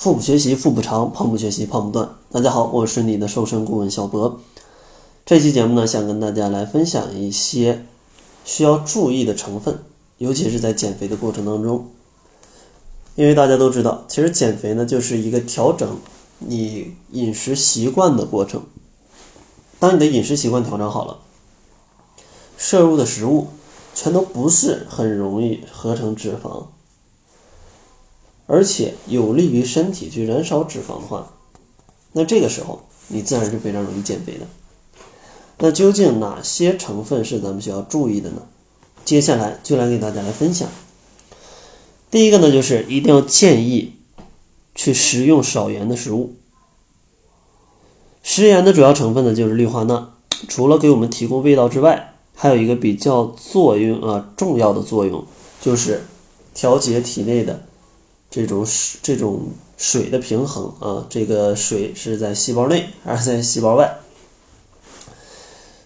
腹部学习腹部长，胖不学习胖不断。大家好，我是你的瘦身顾问小博。这期节目呢，想跟大家来分享一些需要注意的成分，尤其是在减肥的过程当中。因为大家都知道，其实减肥呢，就是一个调整你饮食习惯的过程。当你的饮食习惯调整好了，摄入的食物全都不是很容易合成脂肪。而且有利于身体去燃烧脂肪的话，那这个时候你自然是非常容易减肥的。那究竟哪些成分是咱们需要注意的呢？接下来就来给大家来分享。第一个呢，就是一定要建议去食用少盐的食物。食盐的主要成分呢就是氯化钠，除了给我们提供味道之外，还有一个比较作用啊重要的作用，就是调节体内的。这种水这种水的平衡啊，这个水是在细胞内还是在细胞外？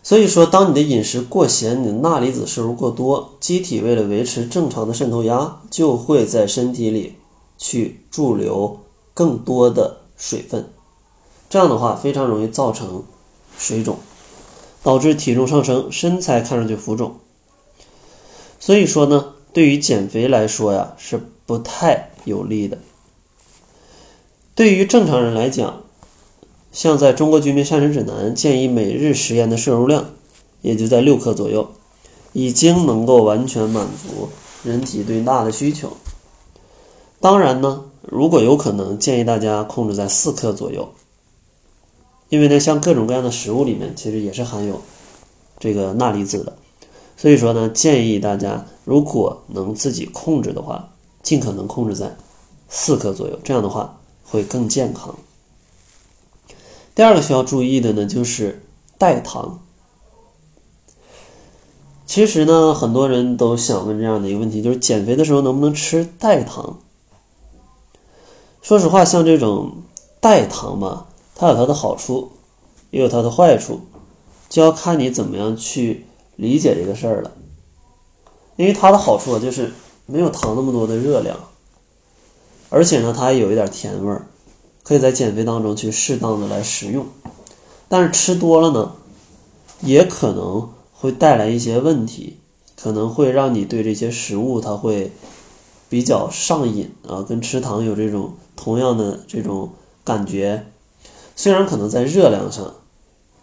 所以说，当你的饮食过咸，你的钠离子摄入过多，机体为了维持正常的渗透压，就会在身体里去驻留更多的水分，这样的话非常容易造成水肿，导致体重上升，身材看上去浮肿。所以说呢，对于减肥来说呀，是不太。有利的。对于正常人来讲，像在中国居民膳食指南建议每日食盐的摄入量，也就在六克左右，已经能够完全满足人体对钠的需求。当然呢，如果有可能，建议大家控制在四克左右，因为呢，像各种各样的食物里面，其实也是含有这个钠离子的，所以说呢，建议大家如果能自己控制的话。尽可能控制在四克左右，这样的话会更健康。第二个需要注意的呢，就是代糖。其实呢，很多人都想问这样的一个问题，就是减肥的时候能不能吃代糖？说实话，像这种代糖嘛，它有它的好处，也有它的坏处，就要看你怎么样去理解这个事儿了。因为它的好处就是。没有糖那么多的热量，而且呢，它还有一点甜味儿，可以在减肥当中去适当的来食用。但是吃多了呢，也可能会带来一些问题，可能会让你对这些食物它会比较上瘾啊，跟吃糖有这种同样的这种感觉。虽然可能在热量上，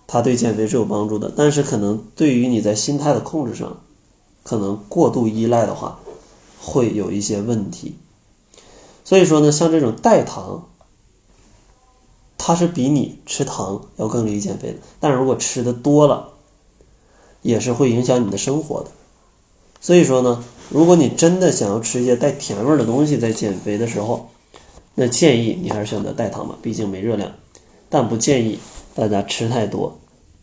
它对减肥是有帮助的，但是可能对于你在心态的控制上，可能过度依赖的话。会有一些问题，所以说呢，像这种代糖，它是比你吃糖要更利于减肥的。但如果吃的多了，也是会影响你的生活的。所以说呢，如果你真的想要吃一些带甜味的东西，在减肥的时候，那建议你还是选择代糖吧，毕竟没热量。但不建议大家吃太多，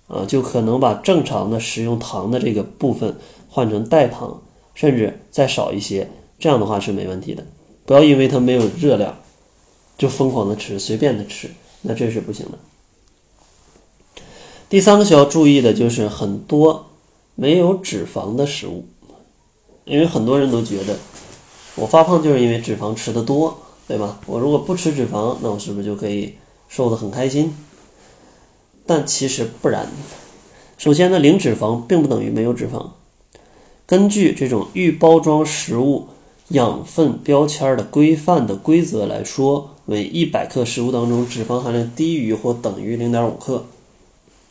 啊，就可能把正常的食用糖的这个部分换成代糖。甚至再少一些，这样的话是没问题的。不要因为它没有热量，就疯狂的吃，随便的吃，那这是不行的。第三个需要注意的就是很多没有脂肪的食物，因为很多人都觉得我发胖就是因为脂肪吃的多，对吧？我如果不吃脂肪，那我是不是就可以瘦的很开心？但其实不然。首先呢，零脂肪并不等于没有脂肪。根据这种预包装食物养分标签的规范的规则来说，每一百克食物当中脂肪含量低于或等于零点五克，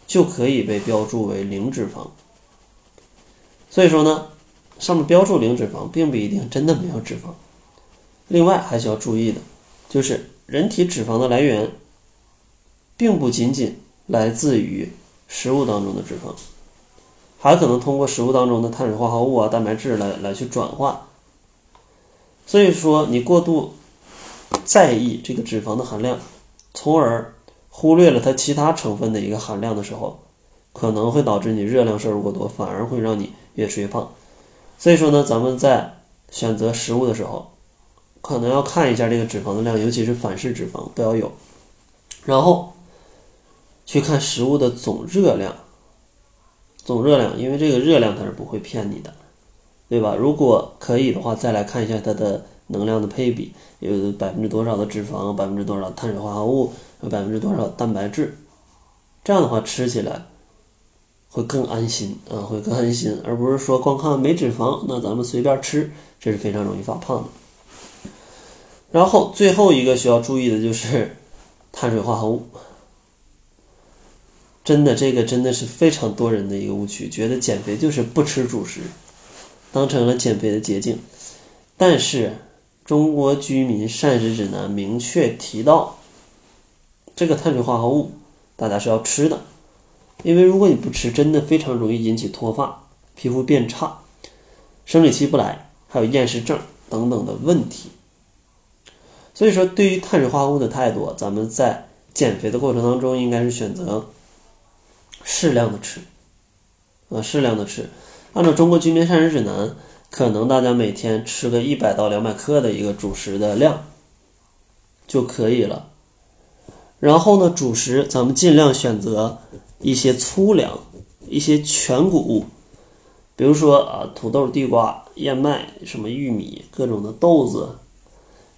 就可以被标注为零脂肪。所以说呢，上面标注零脂肪，并不一定真的没有脂肪。另外还需要注意的，就是人体脂肪的来源，并不仅仅来自于食物当中的脂肪。还可能通过食物当中的碳水化合物啊、蛋白质来来去转化，所以说你过度在意这个脂肪的含量，从而忽略了它其他成分的一个含量的时候，可能会导致你热量摄入过多，反而会让你越吃越胖。所以说呢，咱们在选择食物的时候，可能要看一下这个脂肪的量，尤其是反式脂肪不要有，然后去看食物的总热量。总热量，因为这个热量它是不会骗你的，对吧？如果可以的话，再来看一下它的能量的配比，有百分之多少的脂肪，百分之多少碳水化合物，有百分之多少蛋白质，这样的话吃起来会更安心啊，会更安心，而不是说光看没脂肪，那咱们随便吃，这是非常容易发胖的。然后最后一个需要注意的就是碳水化合物。真的，这个真的是非常多人的一个误区，觉得减肥就是不吃主食，当成了减肥的捷径。但是，中国居民膳食指南明确提到，这个碳水化合物大家是要吃的，因为如果你不吃，真的非常容易引起脱发、皮肤变差、生理期不来，还有厌食症等等的问题。所以说，对于碳水化合物的态度，咱们在减肥的过程当中，应该是选择。适量的吃，啊，适量的吃。按照中国居民膳食指南，可能大家每天吃个一百到两百克的一个主食的量就可以了。然后呢，主食咱们尽量选择一些粗粮、一些全谷物，比如说啊，土豆、地瓜、燕麦、什么玉米、各种的豆子，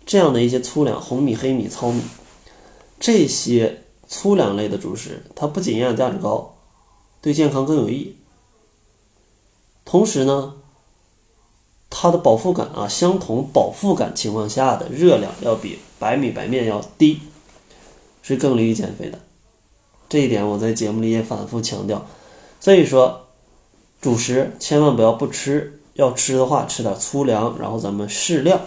这样的一些粗粮，红米、黑米、糙米，这些粗粮类的主食，它不仅营养价值高。对健康更有益，同时呢，它的饱腹感啊，相同饱腹感情况下的热量要比白米白面要低，是更利于减肥的。这一点我在节目里也反复强调。所以说，主食千万不要不吃，要吃的话吃点粗粮，然后咱们适量，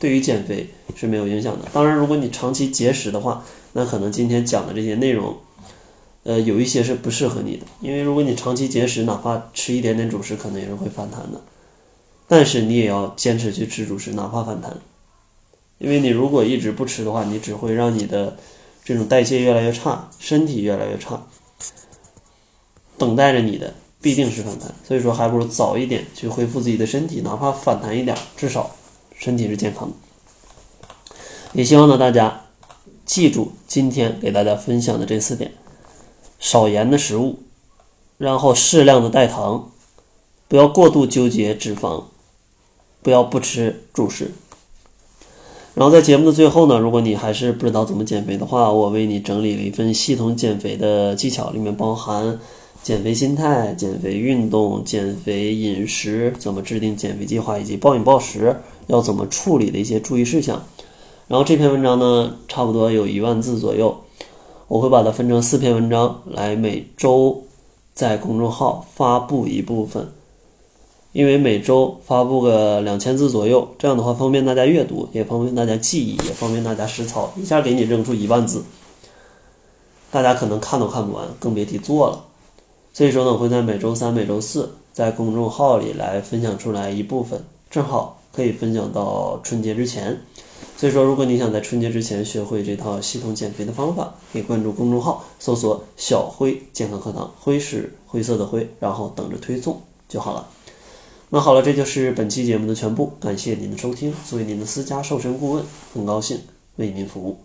对于减肥是没有影响的。当然，如果你长期节食的话，那可能今天讲的这些内容。呃，有一些是不适合你的，因为如果你长期节食，哪怕吃一点点主食，可能也是会反弹的。但是你也要坚持去吃主食，哪怕反弹，因为你如果一直不吃的话，你只会让你的这种代谢越来越差，身体越来越差。等待着你的必定是反弹，所以说还不如早一点去恢复自己的身体，哪怕反弹一点，至少身体是健康的。也希望呢大家记住今天给大家分享的这四点。少盐的食物，然后适量的代糖，不要过度纠结脂肪，不要不吃主食。然后在节目的最后呢，如果你还是不知道怎么减肥的话，我为你整理了一份系统减肥的技巧，里面包含减肥心态、减肥运动、减肥饮食，怎么制定减肥计划，以及暴饮暴食要怎么处理的一些注意事项。然后这篇文章呢，差不多有一万字左右。我会把它分成四篇文章来每周在公众号发布一部分，因为每周发布个两千字左右，这样的话方便大家阅读，也方便大家记忆，也方便大家实操。一下给你扔出一万字，大家可能看都看不完，更别提做了。所以说呢，我会在每周三、每周四在公众号里来分享出来一部分，正好可以分享到春节之前。所以说，如果你想在春节之前学会这套系统减肥的方法，可以关注公众号，搜索“小辉健康课堂”，辉是灰色的灰，然后等着推送就好了。那好了，这就是本期节目的全部，感谢您的收听。作为您的私家瘦身顾问，很高兴为您服务。